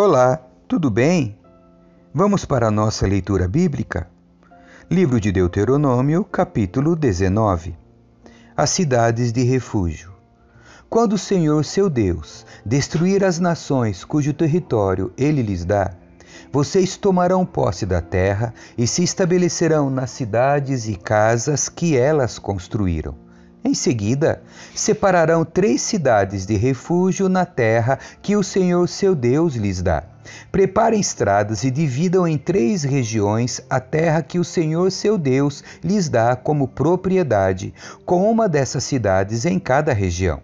Olá, tudo bem? Vamos para a nossa leitura bíblica? Livro de Deuteronômio, capítulo 19. As cidades de refúgio. Quando o Senhor seu Deus destruir as nações cujo território ele lhes dá, vocês tomarão posse da terra e se estabelecerão nas cidades e casas que elas construíram em seguida, separarão três cidades de refúgio na terra que o Senhor seu Deus lhes dá. Preparem estradas e dividam em três regiões a terra que o Senhor seu Deus lhes dá como propriedade, com uma dessas cidades em cada região.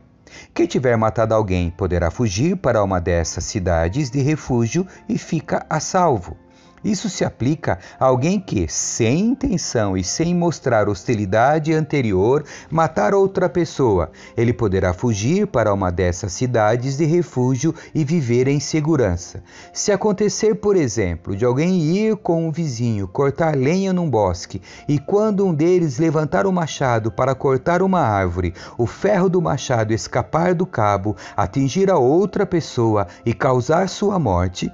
Quem tiver matado alguém poderá fugir para uma dessas cidades de refúgio e fica a salvo. Isso se aplica a alguém que, sem intenção e sem mostrar hostilidade anterior, matar outra pessoa. Ele poderá fugir para uma dessas cidades de refúgio e viver em segurança. Se acontecer, por exemplo, de alguém ir com um vizinho cortar lenha num bosque e quando um deles levantar o machado para cortar uma árvore, o ferro do machado escapar do cabo, atingir a outra pessoa e causar sua morte,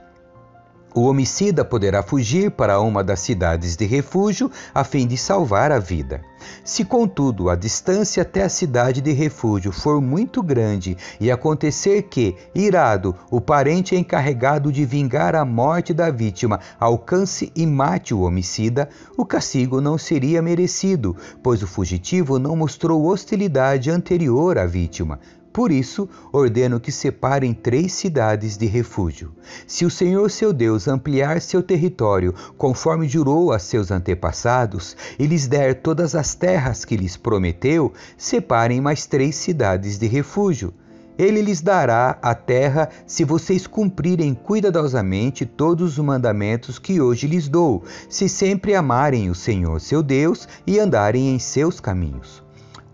o homicida poderá fugir para uma das cidades de refúgio a fim de salvar a vida. Se, contudo, a distância até a cidade de refúgio for muito grande e acontecer que, irado, o parente encarregado de vingar a morte da vítima alcance e mate o homicida, o castigo não seria merecido, pois o fugitivo não mostrou hostilidade anterior à vítima. Por isso, ordeno que separem três cidades de refúgio. Se o Senhor seu Deus ampliar seu território, conforme jurou a seus antepassados, e lhes der todas as terras que lhes prometeu, separem mais três cidades de refúgio. Ele lhes dará a terra se vocês cumprirem cuidadosamente todos os mandamentos que hoje lhes dou, se sempre amarem o Senhor seu Deus e andarem em seus caminhos.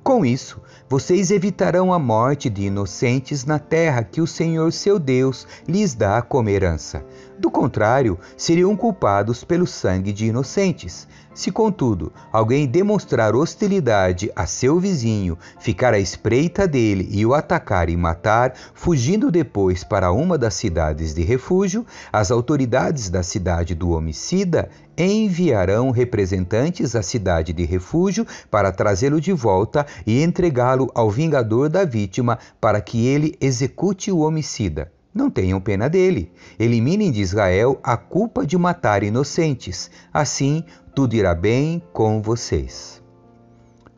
Com isso, vocês evitarão a morte de inocentes na terra que o Senhor seu Deus lhes dá como herança. Do contrário, seriam culpados pelo sangue de inocentes. Se, contudo, alguém demonstrar hostilidade a seu vizinho, ficar à espreita dele e o atacar e matar, fugindo depois para uma das cidades de refúgio, as autoridades da cidade do homicida enviarão representantes à cidade de refúgio para trazê-lo de volta e entregá-lo ao vingador da vítima para que ele execute o homicida. Não tenham pena dele. Eliminem de Israel a culpa de matar inocentes. Assim, tudo irá bem com vocês.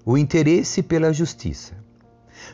O interesse pela justiça.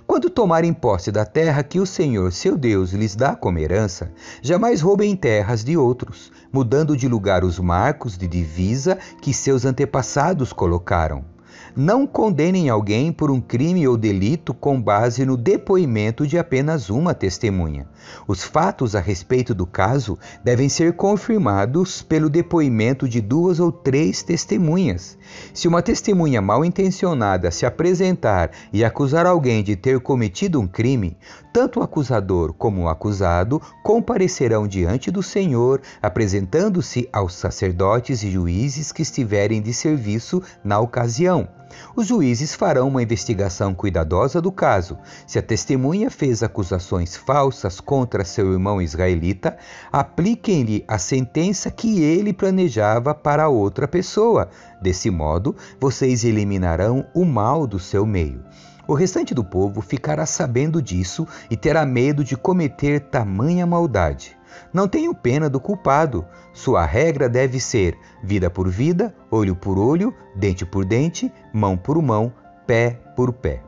Quando tomarem posse da terra que o Senhor, seu Deus, lhes dá como herança, jamais roubem terras de outros, mudando de lugar os marcos de divisa que seus antepassados colocaram não condenem alguém por um crime ou delito com base no depoimento de apenas uma testemunha. Os fatos a respeito do caso devem ser confirmados pelo depoimento de duas ou três testemunhas. Se uma testemunha mal intencionada se apresentar e acusar alguém de ter cometido um crime, tanto o acusador como o acusado comparecerão diante do Senhor, apresentando-se aos sacerdotes e juízes que estiverem de serviço na ocasião. Os juízes farão uma investigação cuidadosa do caso. Se a testemunha fez acusações falsas contra seu irmão israelita, apliquem-lhe a sentença que ele planejava para outra pessoa. Desse modo, vocês eliminarão o mal do seu meio. O restante do povo ficará sabendo disso e terá medo de cometer tamanha maldade. Não tenho pena do culpado. Sua regra deve ser vida por vida, olho por olho, dente por dente, mão por mão, pé por pé.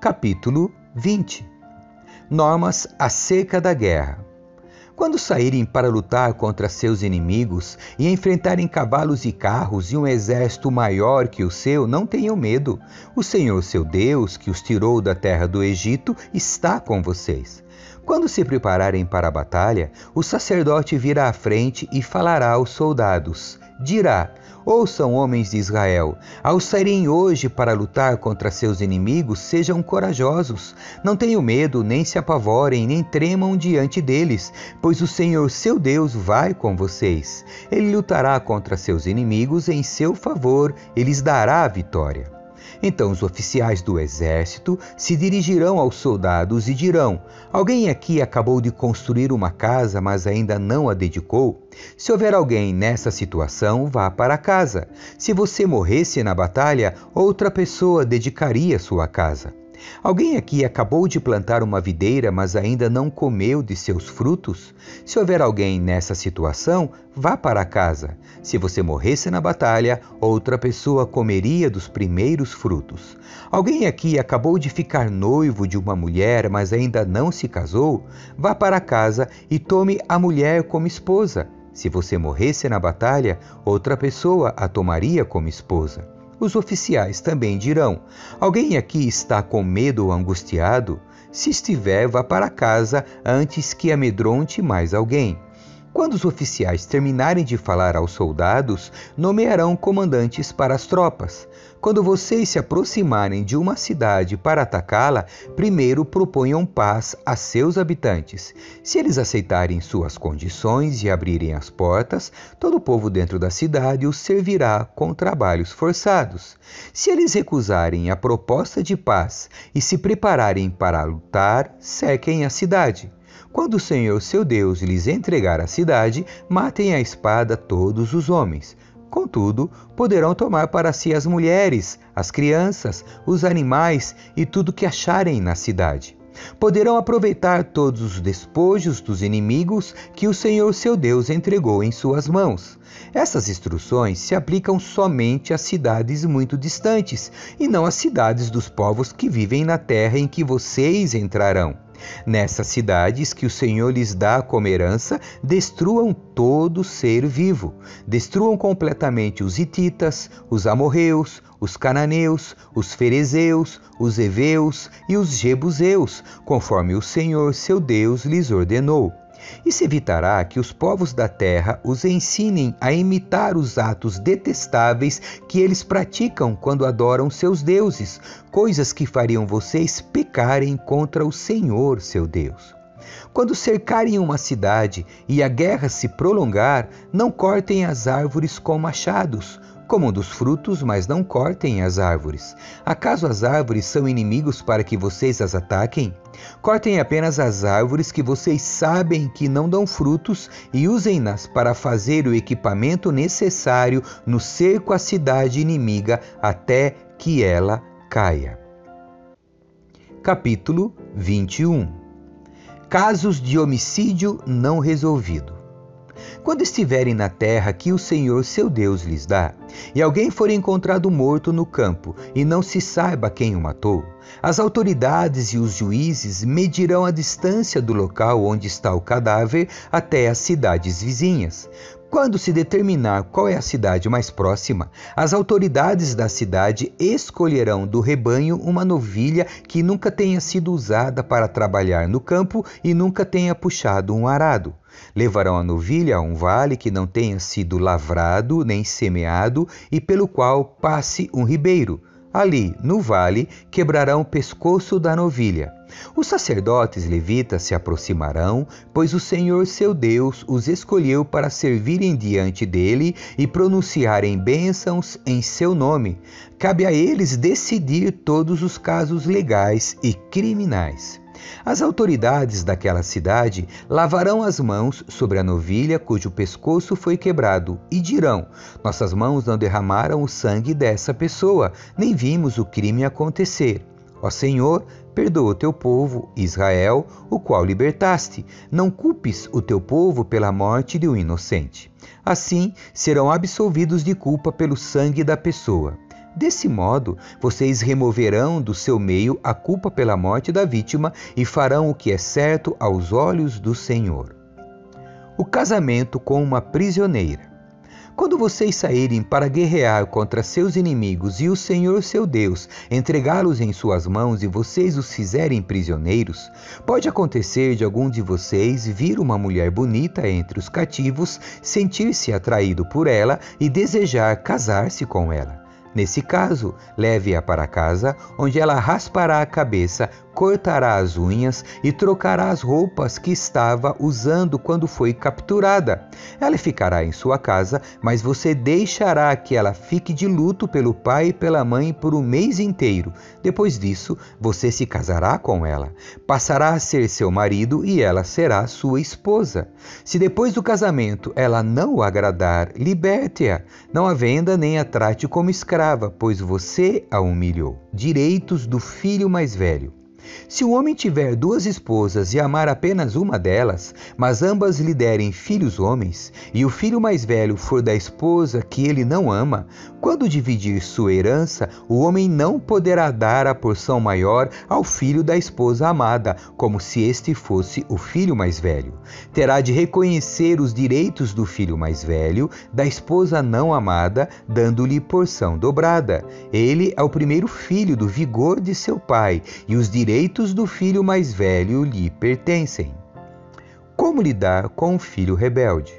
Capítulo 20 Normas acerca da guerra. Quando saírem para lutar contra seus inimigos e enfrentarem cavalos e carros e um exército maior que o seu, não tenham medo. O Senhor seu Deus, que os tirou da terra do Egito, está com vocês. Quando se prepararem para a batalha, o sacerdote virá à frente e falará aos soldados. Dirá: Ouçam, homens de Israel, ao saírem hoje para lutar contra seus inimigos, sejam corajosos. Não tenham medo, nem se apavorem, nem tremam diante deles, pois o Senhor, seu Deus, vai com vocês. Ele lutará contra seus inimigos em seu favor e lhes dará a vitória. Então os oficiais do exército se dirigirão aos soldados e dirão: Alguém aqui acabou de construir uma casa, mas ainda não a dedicou? Se houver alguém nessa situação, vá para casa. Se você morresse na batalha, outra pessoa dedicaria sua casa. Alguém aqui acabou de plantar uma videira, mas ainda não comeu de seus frutos? Se houver alguém nessa situação, vá para casa. Se você morresse na batalha, outra pessoa comeria dos primeiros frutos. Alguém aqui acabou de ficar noivo de uma mulher, mas ainda não se casou? Vá para casa e tome a mulher como esposa. Se você morresse na batalha, outra pessoa a tomaria como esposa. Os oficiais também dirão: Alguém aqui está com medo ou angustiado? Se estiver, vá para casa antes que amedronte mais alguém. Quando os oficiais terminarem de falar aos soldados, nomearão comandantes para as tropas. Quando vocês se aproximarem de uma cidade para atacá-la, primeiro proponham paz a seus habitantes. Se eles aceitarem suas condições e abrirem as portas, todo o povo dentro da cidade os servirá com trabalhos forçados. Se eles recusarem a proposta de paz e se prepararem para lutar, sequem a cidade. Quando o Senhor seu Deus lhes entregar a cidade, matem a espada todos os homens. Contudo, poderão tomar para si as mulheres, as crianças, os animais e tudo que acharem na cidade. Poderão aproveitar todos os despojos dos inimigos que o Senhor seu Deus entregou em suas mãos. Essas instruções se aplicam somente às cidades muito distantes e não às cidades dos povos que vivem na terra em que vocês entrarão. Nessas cidades que o Senhor lhes dá como herança, destruam todo ser vivo. Destruam completamente os hititas, os amorreus, os cananeus, os ferezeus, os heveus e os jebuseus, conforme o Senhor seu Deus lhes ordenou e se evitará que os povos da terra os ensinem a imitar os atos detestáveis que eles praticam quando adoram seus deuses, coisas que fariam vocês pecarem contra o Senhor, seu Deus. Quando cercarem uma cidade e a guerra se prolongar, não cortem as árvores com machados, Comam dos frutos, mas não cortem as árvores. Acaso as árvores são inimigos para que vocês as ataquem? Cortem apenas as árvores que vocês sabem que não dão frutos e usem-nas para fazer o equipamento necessário no cerco à cidade inimiga até que ela caia. Capítulo 21 Casos de homicídio não resolvido. Quando estiverem na terra que o Senhor seu Deus lhes dá, e alguém for encontrado morto no campo e não se saiba quem o matou, as autoridades e os juízes medirão a distância do local onde está o cadáver até as cidades vizinhas. Quando se determinar qual é a cidade mais próxima, as autoridades da cidade escolherão do rebanho uma novilha que nunca tenha sido usada para trabalhar no campo e nunca tenha puxado um arado. Levarão a novilha a um vale que não tenha sido lavrado nem semeado e pelo qual passe um ribeiro. Ali, no vale, quebrarão o pescoço da novilha. Os sacerdotes levitas se aproximarão, pois o Senhor seu Deus os escolheu para servirem diante dele e pronunciarem bênçãos em seu nome. Cabe a eles decidir todos os casos legais e criminais. As autoridades daquela cidade lavarão as mãos sobre a novilha cujo pescoço foi quebrado e dirão: Nossas mãos não derramaram o sangue dessa pessoa, nem vimos o crime acontecer. Ó Senhor, perdoa o teu povo, Israel, o qual libertaste. Não culpes o teu povo pela morte de um inocente. Assim serão absolvidos de culpa pelo sangue da pessoa. Desse modo, vocês removerão do seu meio a culpa pela morte da vítima e farão o que é certo aos olhos do Senhor. O casamento com uma prisioneira. Quando vocês saírem para guerrear contra seus inimigos e o Senhor seu Deus entregá-los em suas mãos e vocês os fizerem prisioneiros, pode acontecer de algum de vocês vir uma mulher bonita entre os cativos, sentir-se atraído por ela e desejar casar-se com ela. Nesse caso, leve-a para casa, onde ela raspará a cabeça cortará as unhas e trocará as roupas que estava usando quando foi capturada. Ela ficará em sua casa, mas você deixará que ela fique de luto pelo pai e pela mãe por um mês inteiro. Depois disso, você se casará com ela. Passará a ser seu marido e ela será sua esposa. Se depois do casamento ela não o agradar, liberte-a. Não a venda nem a trate como escrava, pois você a humilhou. Direitos do filho mais velho. Se o homem tiver duas esposas e amar apenas uma delas, mas ambas lhe derem filhos homens, e o filho mais velho for da esposa que ele não ama, quando dividir sua herança, o homem não poderá dar a porção maior ao filho da esposa amada, como se este fosse o filho mais velho. Terá de reconhecer os direitos do filho mais velho, da esposa não amada, dando-lhe porção dobrada. Ele é o primeiro filho do vigor de seu pai, e os direitos direitos do filho mais velho lhe pertencem. Como lidar com um filho rebelde?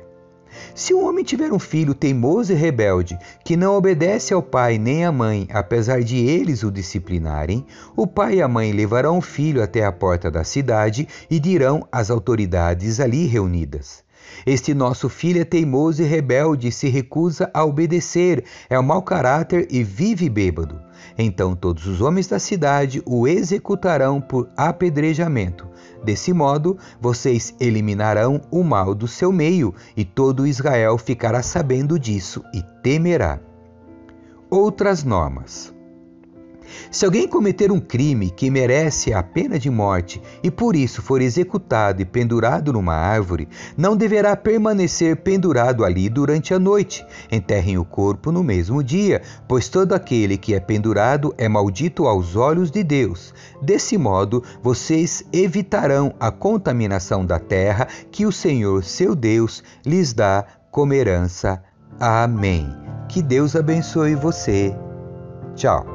Se um homem tiver um filho teimoso e rebelde, que não obedece ao pai nem à mãe, apesar de eles o disciplinarem, o pai e a mãe levarão o filho até a porta da cidade e dirão às autoridades ali reunidas: Este nosso filho é teimoso e rebelde, se recusa a obedecer, é um mau caráter e vive bêbado. Então todos os homens da cidade o executarão por apedrejamento. Desse modo, vocês eliminarão o mal do seu meio, e todo Israel ficará sabendo disso e temerá. Outras normas. Se alguém cometer um crime que merece a pena de morte e por isso for executado e pendurado numa árvore, não deverá permanecer pendurado ali durante a noite. Enterrem o corpo no mesmo dia, pois todo aquele que é pendurado é maldito aos olhos de Deus. Desse modo, vocês evitarão a contaminação da terra que o Senhor, seu Deus, lhes dá como herança. Amém. Que Deus abençoe você. Tchau.